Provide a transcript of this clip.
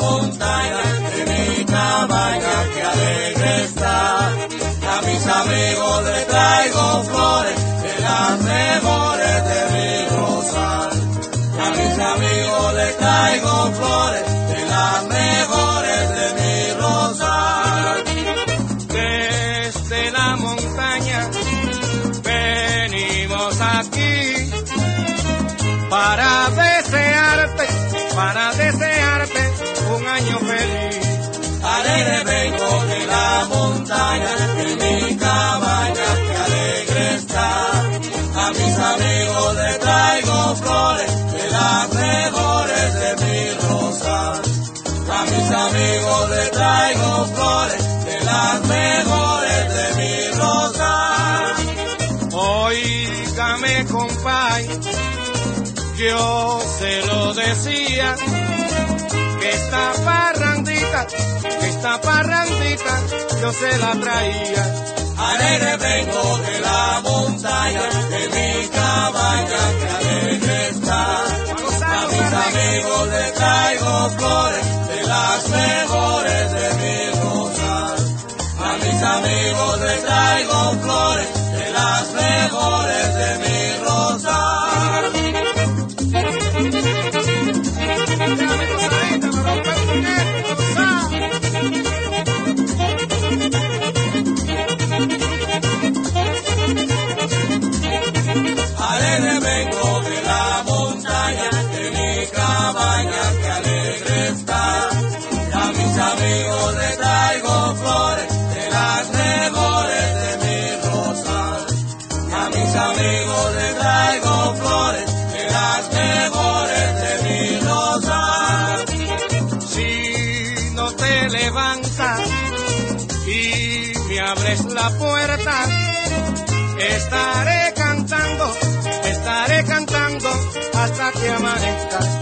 montaña, mi cabaña, que alegre está. A mis amigos les traigo flores, de las mejores de mi rosal. A mis amigos les traigo flores, de las mejores de mi rosal. Desde la montaña venimos aquí para desearte, para desearte amigos les traigo flores, de las mejores de mi rosal. Óigame, compay, yo se lo decía, que esta parrandita, que esta parrandita, yo se la traía. Alegre vengo de la montaña, de mi cabaña, que alegre está. A mis amigos les traigo flores, mejores de mi rosal. Alegre vengo de la montaña, de mi cabaña, que alegre a mis amigos les traigo amigos les traigo flores, de las mejores de mi rosal. Si no te levantas y me abres la puerta, estaré cantando, estaré cantando hasta que amanezca.